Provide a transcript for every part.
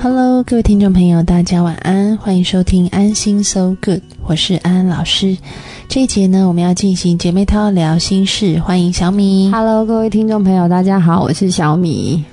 Hello，各位听众朋友，大家晚安，欢迎收听安心 So Good，我是安安老师。这一节呢，我们要进行姐妹淘聊心事，欢迎小米。Hello，各位听众朋友，大家好，我是小米。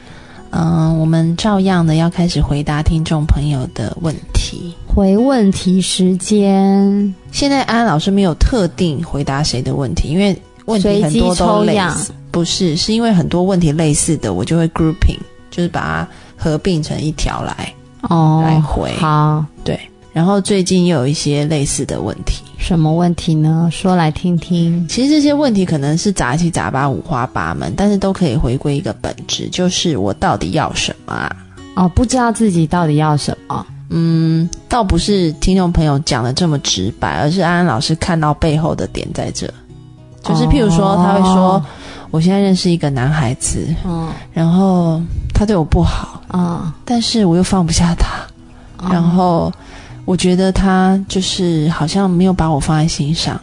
嗯，我们照样的要开始回答听众朋友的问题。回问题时间，现在安安老师没有特定回答谁的问题，因为问题很多都类似，不是，是因为很多问题类似的，我就会 grouping，就是把它合并成一条来哦，来回。好，对，然后最近又有一些类似的问题。什么问题呢？说来听听。其实这些问题可能是杂七杂八、五花八门，但是都可以回归一个本质，就是我到底要什么啊？哦，不知道自己到底要什么。嗯，倒不是听众朋友讲的这么直白，而是安安老师看到背后的点在这，就是譬如说，他会说，哦我现在认识一个男孩子，嗯然后他对我不好，嗯，但是我又放不下他，哦然后我觉得他就是好像没有把我放在心上，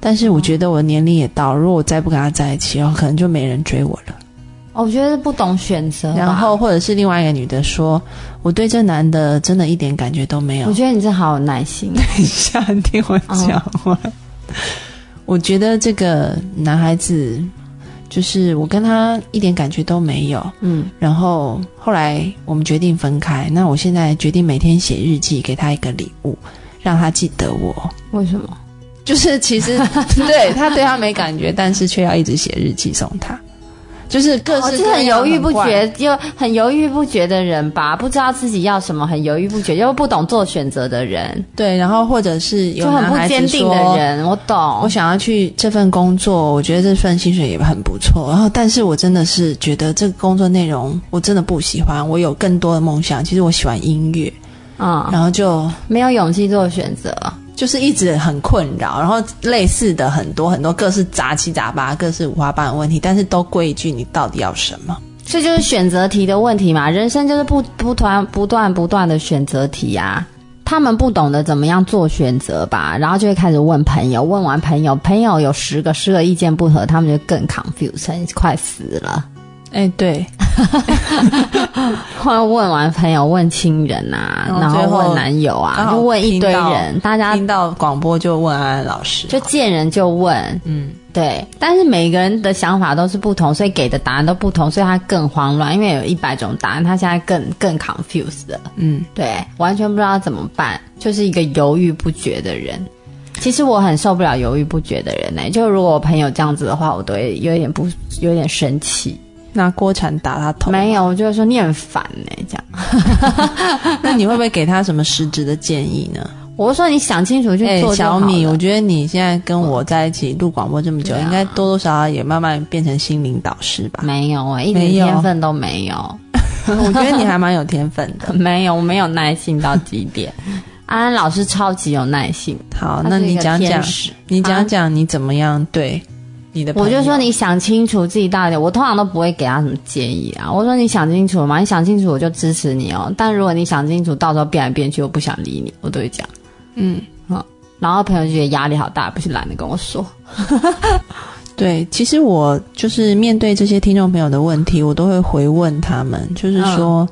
但是我觉得我的年龄也到，如果我再不跟他在一起，然后可能就没人追我了。哦我觉得不懂选择。然后或者是另外一个女的说，我对这男的真的一点感觉都没有我。觉得你这好有耐心。等一下，你听我讲完。我觉得这个男孩子，就是我跟他一点感觉都没有。嗯，然后后来我们决定分开。那我现在决定每天写日记，给他一个礼物，让他记得我。为什么？就是其实 对他对他没感觉，但是却要一直写日记送他，就是各哦，式各是很犹豫不决，又很犹豫不决的人吧？不知道自己要什么，很犹豫不决，又不懂做选择的人，对，然后或者是有就很不坚定的人。我懂。我想要去这份工作，我觉得这份薪水也很不错。然后，但是我真的是觉得这个工作内容我真的不喜欢。我有更多的梦想，其实我喜欢音乐，嗯，然后就没有勇气做选择。就是一直很困扰。然后类似的很多很多各式杂七杂八、各式五花八门问题，但是都归一句：你到底要什么？这就是选择题的问题嘛，人生就是不不断不断不断的选择题啊。他们不懂得怎么样做选择吧，然后就会开始问朋友，问完朋友，朋友有十个，十个意见不合，他们就更 confused，快死了。哎，对，后来问完朋友，问亲人啊，然然后问男友啊，就问一堆人，大家听到广播就问安安老师，就见人就问，嗯，对，但是每个人的想法都是不同，所以给的答案都不同，所以他更慌乱，因为有一百种答案，他现在更更 confused 了。嗯，对，完全不知道怎么办，就是一个犹豫不决的人。其实我很受不了犹豫不决的人呢、就如果我朋友这样子的话，我都会有点不有点生气。拿锅铲打他头，没有，我就会说你很烦呢、这样。那你会不会给他什么实质的建议呢？我就说你想清楚去哎、做就好小米，我觉得你现在跟我在一起录广播这么久，应该多多少少也慢慢变成心灵导师吧？没有啊、一点天分都没有，我觉得你还蛮有天分的。没有，我没有耐心到极点。安安老师超级有耐心，好，那你讲讲，你讲讲你怎么样对你的朋友？我就说你想清楚自己到底，我通常都不会给他什么建议啊。我说你想清楚了吗？你想清楚我就支持你哦。但如果你想清楚，到时候变来变去，我不想理你，我都会讲。嗯，好然后朋友就觉得压力好大，不是懒得跟我说。对，其实我就是面对这些听众朋友的问题，我都会回问他们，就是说、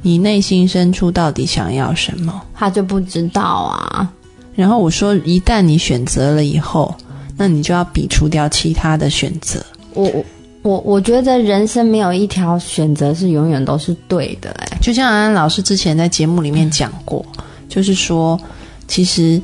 你内心深处到底想要什么？他就不知道啊。然后我说，一旦你选择了以后，那你就要比除掉其他的选择。我我我我觉得人生没有一条选择是永远都是对的、哎，就像安安老师之前在节目里面讲过，就是说，其实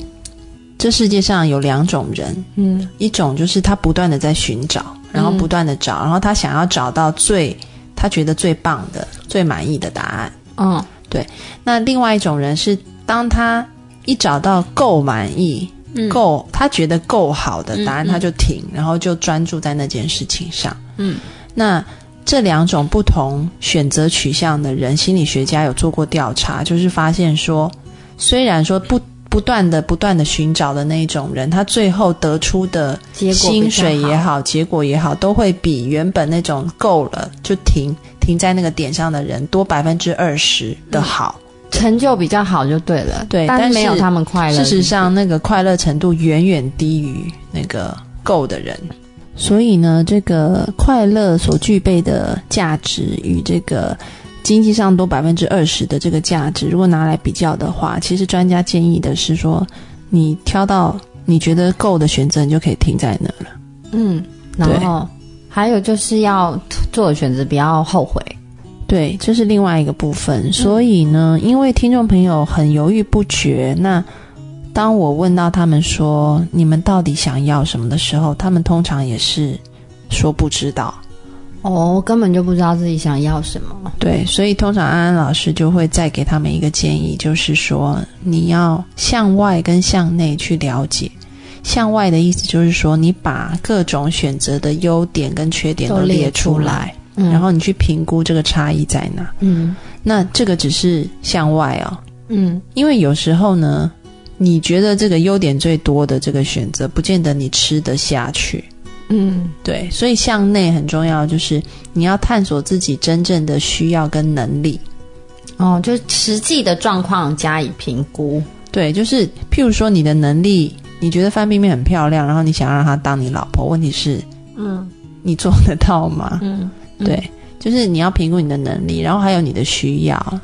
这世界上有两种人，嗯一种就是他不断的在寻找，然后不断的找，然后他想要找到最他觉得最棒的、最满意的答案。嗯对那另外一种人是，当他一找到够满意、嗯够他觉得够好的答案，他就停，然后就专注在那件事情上。嗯那这两种不同选择取向的人，心理学家有做过调查，就是发现说，虽然说不不断的不断的寻找的那一种人，他最后得出的薪水也好，好，结果也好，都会比原本那种够了就停停在那个点上的人多百分之二十的好。成就比较好就对了。对但是没有他们快乐。事实上，那个快乐程度远远低于那个够的人。所以呢，这个快乐所具备的价值与这个经济上多百分之二十的这个价值，如果拿来比较的话，其实专家建议的是说，你挑到你觉得够的选择，你就可以停在那了。嗯，然后还有就是要做的选择不要后悔。对，这是另外一个部分。所以呢，因为听众朋友很犹豫不决，那当我问到他们说你们到底想要什么的时候，他们通常也是说不知道。哦，根本就不知道自己想要什么。对，所以通常安安老师就会再给他们一个建议，就是说你要向外跟向内去了解。向外的意思就是说，你把各种选择的优点跟缺点都列出来。然后你去评估这个差异在哪？嗯，那这个只是向外哦。嗯，因为有时候呢，你觉得这个优点最多的这个选择，不见得你吃得下去。嗯，对，所以向内很重要，就是你要探索自己真正的需要跟能力。哦，就实际的状况加以评估。对，就是譬如说你的能力，你觉得范冰冰很漂亮，然后你想让她当你老婆，问题是，嗯，你做得到吗？嗯。对，就是你要评估你的能力，然后还有你的需要。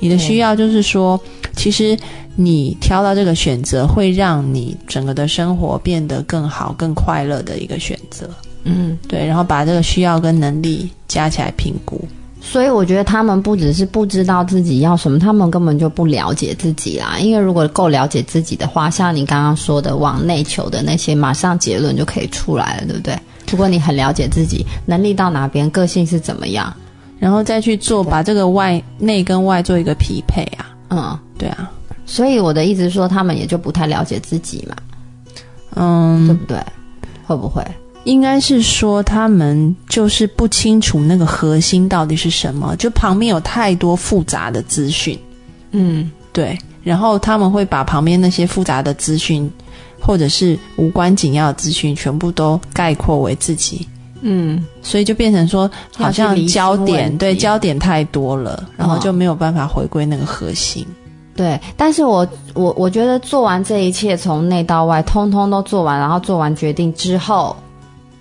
你的需要就是说，其实你挑到这个选择，会让你整个的生活变得更好、更快乐的一个选择。嗯，对。然后把这个需要跟能力加起来评估。所以我觉得他们不只是不知道自己要什么，他们根本就不了解自己啦。因为如果够了解自己的话，像你刚刚说的往内求的那些，马上结论就可以出来了，对不对？如果你很了解自己能力到哪边，个性是怎么样，然后再去做，把这个外内跟外做一个匹配啊。嗯，对啊。所以我的意思说，他们也就不太了解自己嘛。嗯，对不对？会不会？应该是说他们就是不清楚那个核心到底是什么，就旁边有太多复杂的资讯。嗯，对。然后他们会把旁边那些复杂的资讯。或者是无关紧要的资讯，全部都概括为自己，嗯，所以就变成说，好像焦点对焦点太多了，然后就没有办法回归那个核心。对，但是我我我觉得做完这一切，从内到外，通通都做完，然后做完决定之后，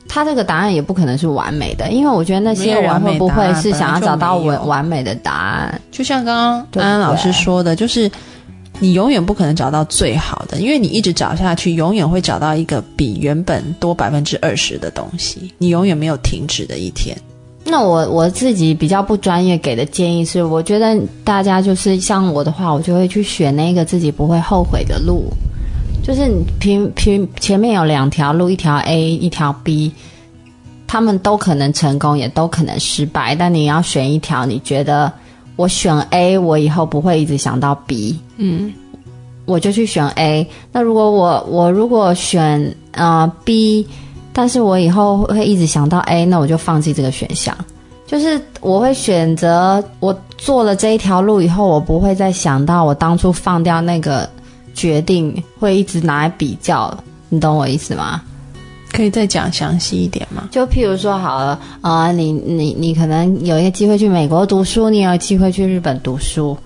他这个答案也不可能是完美的，因为我觉得那些人会不会是想要找到完完美的答案？就像刚刚安安老师说的，就是。你永远不可能找到最好的，因为你一直找下去，永远会找到一个比原本多百分之二十的东西。你永远没有停止的一天。那我我自己比较不专业给的建议是，我觉得大家就是像我的话，我就会去选那个自己不会后悔的路。就是平平前面有两条路，一条 A，一条 B，他们都可能成功，也都可能失败。但你要选一条，你觉得。我选 A，我以后不会一直想到 B，嗯，我就去选 A。那如果我我如果选呃 B，但是我以后会一直想到 A，那我就放弃这个选项。就是我会选择我做了这一条路以后，我不会再想到我当初放掉那个决定，会一直拿来比较。你懂我意思吗？可以再讲详细一点吗？就譬如说，好了，呃，你你你可能有一个机会去美国读书，你有机会去日本读书，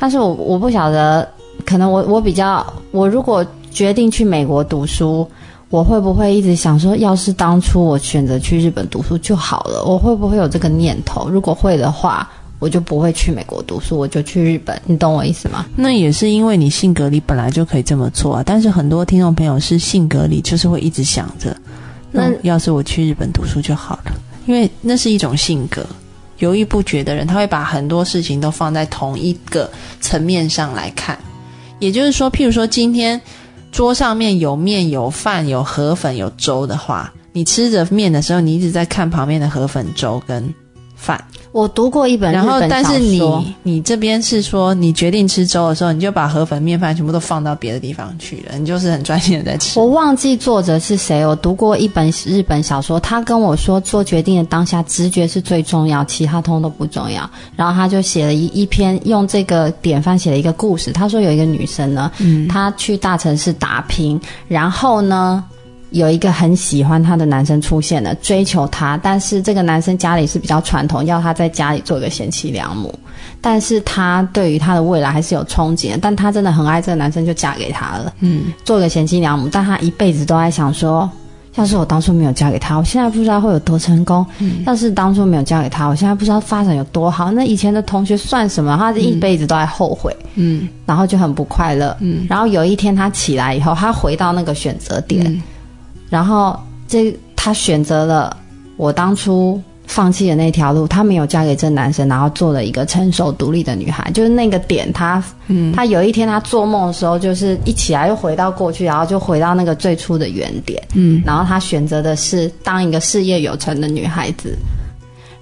但是我我不晓得，可能我我比较，我如果决定去美国读书，我会不会一直想说，要是当初我选择去日本读书就好了？我会不会有这个念头？如果会的话。我就不会去美国读书，我就去日本，你懂我意思吗？那也是因为你性格里本来就可以这么做啊。但是很多听众朋友是性格里就是会一直想着，那要是我去日本读书就好了，因为那是一种性格，犹豫不决的人，他会把很多事情都放在同一个层面上来看。也就是说，譬如说今天桌上面有面、有饭、有河粉、有粥的话，你吃着面的时候，你一直在看旁边的河粉、粥跟饭。我读过一本，然后但是你你这边是说，你决定吃粥的时候，你就把河粉、面饭全部都放到别的地方去了，你就是很专心的在吃。我忘记作者是谁，我读过一本日本小说，他跟我说，做决定的当下，直觉是最重要，其他通都不重要。然后他就写了一一篇，用这个典范写了一个故事。他说有一个女生呢，她去大城市打拼，然后呢。有一个很喜欢她的男生出现了，追求她，但是这个男生家里是比较传统，要她在家里做一个贤妻良母。但是她对于她的未来还是有憧憬，但她真的很爱这个男生，就嫁给他了。嗯，做个贤妻良母，但她一辈子都在想说，要是我当初没有嫁给他，我现在不知道会有多成功；嗯要是当初没有嫁给他，我现在不知道发展有多好。那以前的同学算什么？他一辈子都在后悔，嗯然后就很不快乐。嗯然后有一天他起来以后，他回到那个选择点，嗯然后这她选择了我当初放弃的那条路，她没有嫁给这男生，然后做了一个成熟独立的女孩，就是那个点她，嗯他有一天她做梦的时候，就是一起来又回到过去，然后就回到那个最初的原点，嗯然后她选择的是当一个事业有成的女孩子。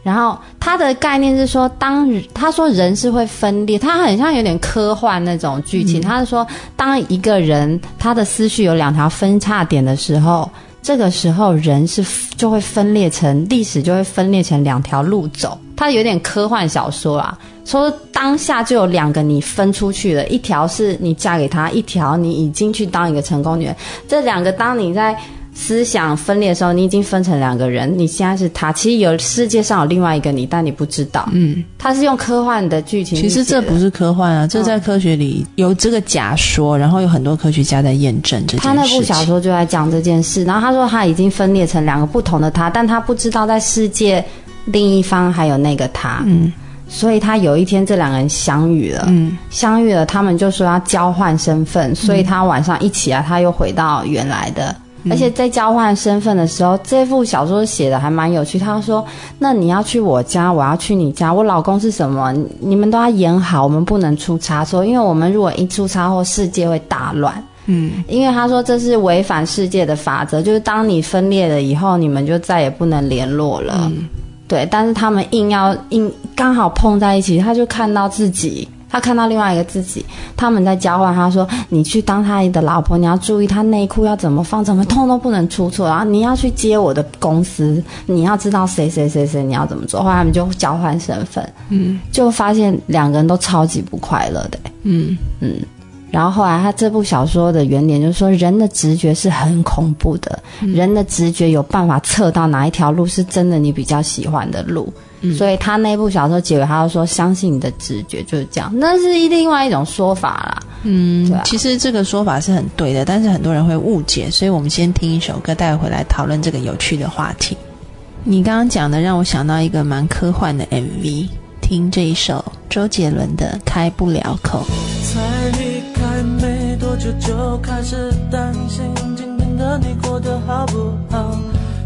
然后他的概念是说，当他说人是会分裂，他很像有点科幻那种剧情。他是说，当一个人他的思绪有两条分叉点的时候，这个时候人是就会分裂成历史就会分裂成两条路走。他有点科幻小说啊，说当下就有两个你分出去了，一条是你嫁给他，一条你已经去当一个成功女人。这两个当你在思想分裂的时候，你已经分成两个人，你现在是他，其实有世界上有另外一个你，但你不知道。嗯，他是用科幻的剧情去其，实这不是科幻啊，这在科学里有这个假说，然后有很多科学家在验证这件事。他那部小说就在讲这件事，然后他说他已经分裂成两个不同的他，但他不知道在世界另一方还有那个他，嗯所以他有一天这两个人相遇了，嗯相遇了，他们就说要交换身份，所以他晚上一起来，他又回到原来的。而且在交换身份的时候，这部小说写的还蛮有趣。他说：“那你要去我家，我要去你家。我老公是什么？你你们都要演好，我们不能出差错，因为我们如果一出差祸，世界会大乱。嗯因为他说这是违反世界的法则，就是当你分裂了以后，你们就再也不能联络了。对，但是他们硬要硬刚好碰在一起，他就看到自己，他看到另外一个自己，他们在交换。他说：“你去当他的老婆，你要注意他内裤要怎么放，怎么通都不能出错。然后你要去接我的公司，你要知道谁谁谁谁你要怎么做。”后来他们就交换身份，嗯就发现两个人都超级不快乐的、嗯嗯，然后后来他这部小说的原点就是说，人的直觉是很恐怖的，人的直觉有办法测到哪一条路是真的你比较喜欢的路。所以他那部小说结尾，他就说相信你的直觉就是这样，那是另外一种说法啦。嗯对啊其实这个说法是很对的，但是很多人会误解，所以我们先听一首歌，待会回来讨论这个有趣的话题。你刚刚讲的让我想到一个蛮科幻的 MV，听这一首周杰伦的《开不了口》。就就开始担心今天的你过得好不好？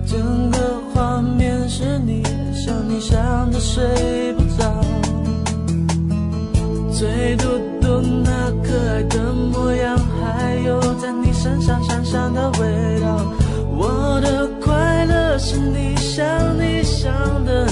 整个画面是你，想你想的睡不着。最嘟嘟那可爱的模样，还有在你身上香香的味道。我的快乐是你想你想的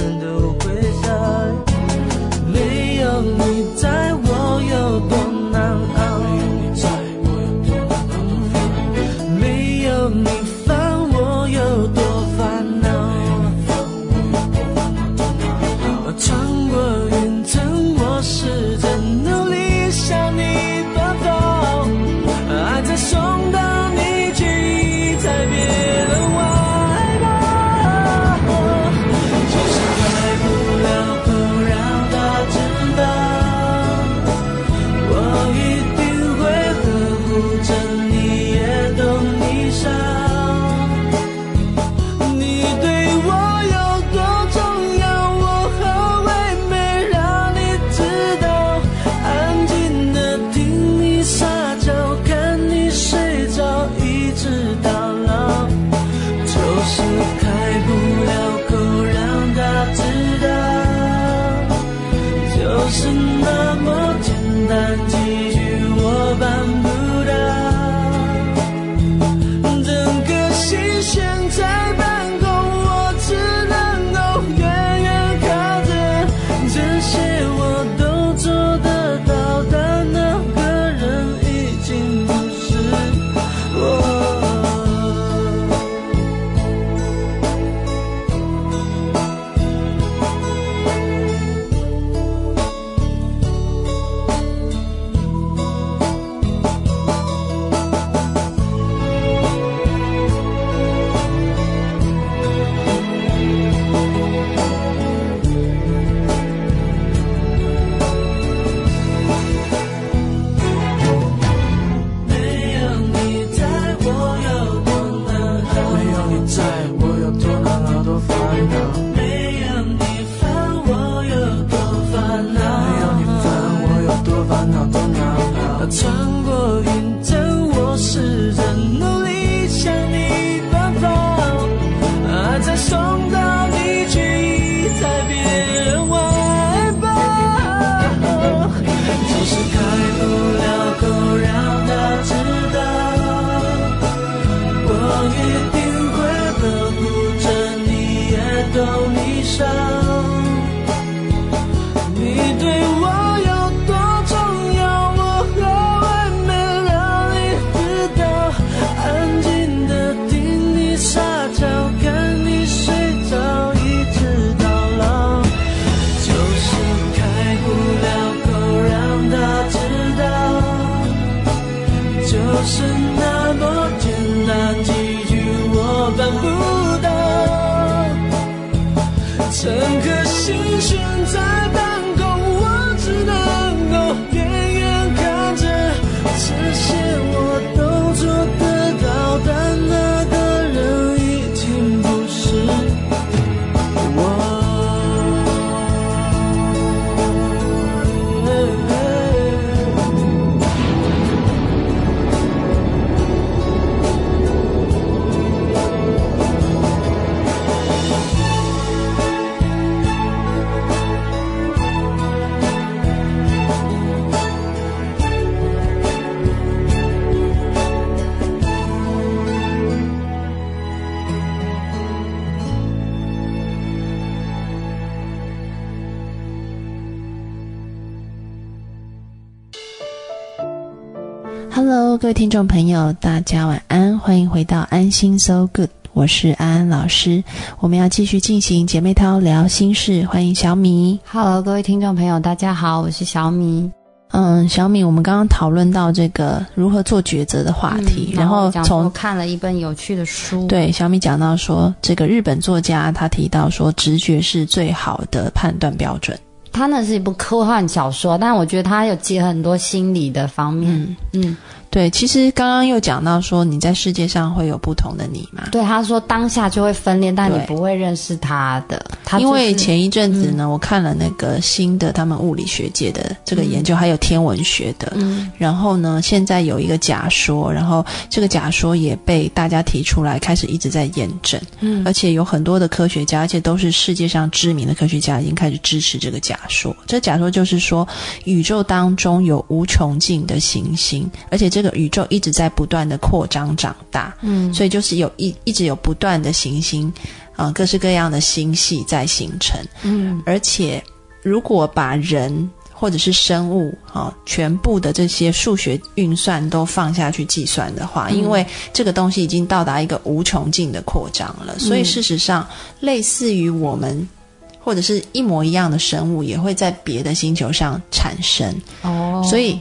位听众朋友，大家晚安，欢迎回到安心 So Good，我是安安老师。我们要继续进行姐妹淘聊心事，欢迎小米。Hello，各位听众朋友，大家好，我是小米。嗯，小米，我们刚刚讨论到这个如何做抉择的话题，嗯然后从看了一本有趣的书，，对小米讲到说，这个日本作家他提到说，直觉是最好的判断标准。他那是一部科幻小说，但我觉得他有结合很多心理的方面。嗯，嗯，对，其实刚刚又讲到说，你在世界上会有不同的你嘛？对，他说当下就会分裂，但你不会认识他的。他就是因为前一阵子呢，我看了那个新的他们物理学界的这个研究，还有天文学的。嗯然后呢，现在有一个假说，然后这个假说也被大家提出来，开始一直在验证，嗯而且有很多的科学家，而且都是世界上知名的科学家，已经开始支持这个假说。这假说就是说，宇宙当中有无穷尽的行星，而且这个宇宙一直在不断的扩张长大。嗯。所以就是有一一直有不断的行星，啊、各式各样的星系在形成，嗯。而且如果把人或者是生物啊、全部的这些数学运算都放下去计算的话，因为这个东西已经到达一个无穷尽的扩张了，所以事实上，类似于我们或者是一模一样的生物，也会在别的星球上产生。哦，所以，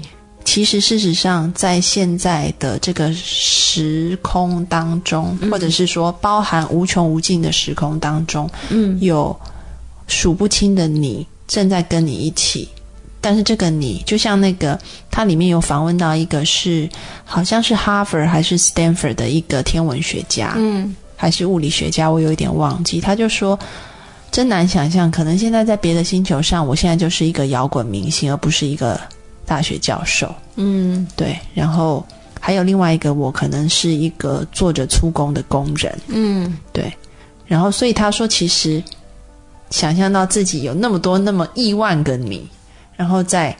其实事实上，在现在的这个时空当中，或者是说包含无穷无尽的时空当中，嗯有数不清的你正在跟你一起。但是这个你，就像那个，它里面有访问到一个是，好像是哈佛还是 Stanford 的一个天文学家，嗯还是物理学家，我有一点忘记。他就说，真难想象，可能现在在别的星球上，我现在就是一个摇滚明星，而不是一个大学教授。嗯对，然后还有另外一个，我可能是一个做着粗工的工人。嗯对，然后所以他说，其实想象到自己有那么多、那么亿万个你，然后在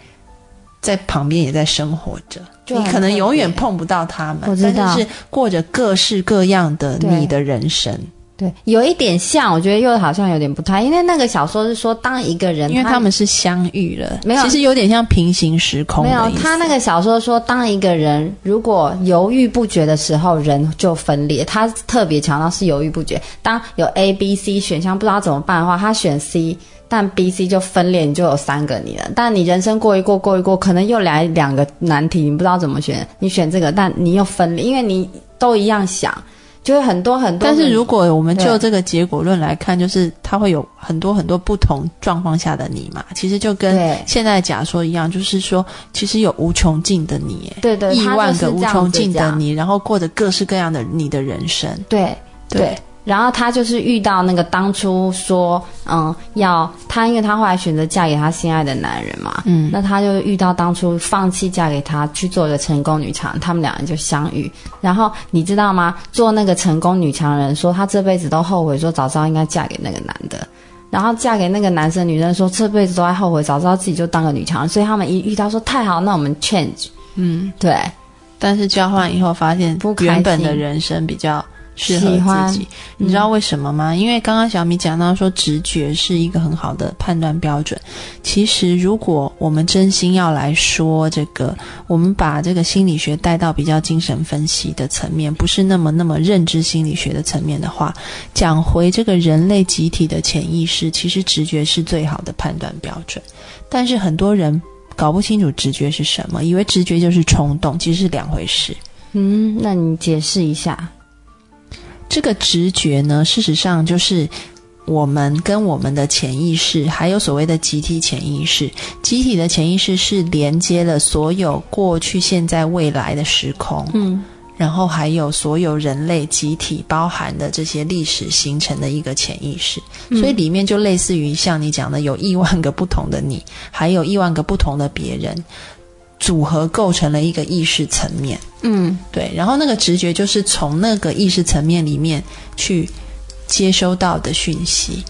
在旁边也在生活着，你可能永远碰不到他们，但是是过着各式各样的你的人生。对，有一点像，我觉得又好像有点不太，因为那个小说是说，当一个人因为他们是相遇了，没有其实有点像平行时空没有。他那个小说说，当一个人如果犹豫不决的时候，人就分裂。他特别强调是犹豫不决。当有 A、B、C 选项不知道怎么办的话，他选 C，但 B、C 就分裂，你就有三个你了。但你人生过一过过一过，可能又来两个难题，你不知道怎么选，你选这个，但你又分裂，因为你都一样想，就是很多很多。但是如果我们就这个结果论来看，就是它会有很多很多不同状况下的你嘛，其实就跟现在假说一样，就是说其实有无穷尽的你，对对，亿万个无穷尽的你，然后过着各式各样的你的人生。对对。然后她就是遇到那个当初说，嗯，要她，因为她后来选择嫁给她心爱的男人嘛，嗯那她就遇到当初放弃嫁给他去做一个成功女强人，他们两人就相遇。然后你知道吗？做那个成功女强人说，她这辈子都后悔，说早知道应该嫁给那个男的。然后嫁给那个男生，女生说这辈子都在后悔，早知道自己就当个女强人。所以他们一遇到说太好，那我们 change。嗯，对，但是交换以后发现原本的人生比较适合自己，你知道为什么吗？因为刚刚小米讲到说直觉是一个很好的判断标准。其实如果我们真心要来说这个，我们把这个心理学带到比较精神分析的层面，不是那么那么认知心理学的层面的话，讲回这个人类集体的潜意识，其实直觉是最好的判断标准。但是很多人搞不清楚直觉是什么，以为直觉就是冲动，其实是两回事。嗯，那你解释一下。这个直觉呢，事实上就是我们跟我们的潜意识，还有所谓的集体潜意识。集体的潜意识是连接了所有过去、现在、未来的时空，嗯然后还有所有人类集体包含的这些历史形成的一个潜意识。所以里面就类似于像你讲的，有亿万个不同的你，还有亿万个不同的别人。组合构成了一个意识层面，嗯对，然后那个直觉就是从那个意识层面里面去接收到的讯息，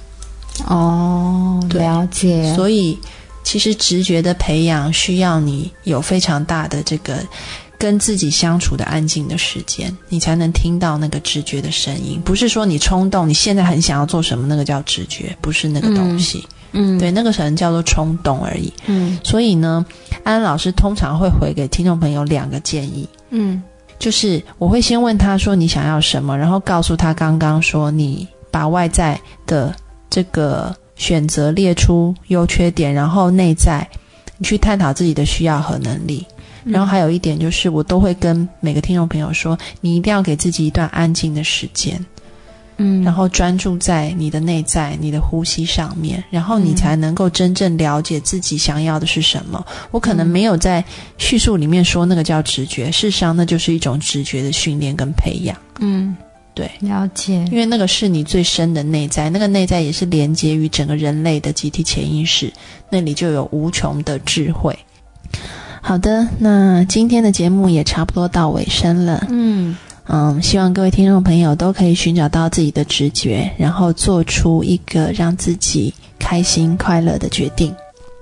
哦，了解。所以其实直觉的培养需要你有非常大的这个跟自己相处的安静的时间，你才能听到那个直觉的声音。不是说你冲动，你现在很想要做什么，那个叫直觉，不是那个东西。嗯，对，那个可能叫做冲动而已。嗯。所以呢，安安老师通常会回给听众朋友两个建议，嗯。就是我会先问他说你想要什么，然后告诉他刚刚说你把外在的这个选择列出优缺点，然后内在你去探讨自己的需要和能力。然后还有一点就是，我都会跟每个听众朋友说，你一定要给自己一段安静的时间，嗯，然后专注在你的内在、你的呼吸上面，然后你嗯才能够真正了解自己想要的是什么。我可能没有在叙述里面说那个叫直觉，事实上那就是一种直觉的训练跟培养。嗯对，了解，因为那个是你最深的内在，那个内在也是连接于整个人类的集体潜意识，那里就有无穷的智慧。好的，那今天的节目也差不多到尾声了。嗯嗯，希望各位听众朋友都可以寻找到自己的直觉，然后做出一个让自己开心快乐的决定。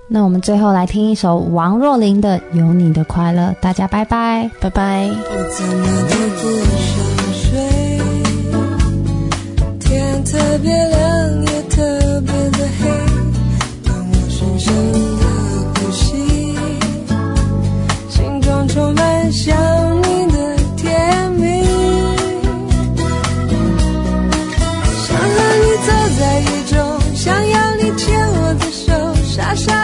那我们最后来听一首王若琳的《有你的快乐》，大家拜拜。拜拜。我怎么都不想睡，天特别亮也特别的黑，让我深深的呼吸，心中充满想 ya.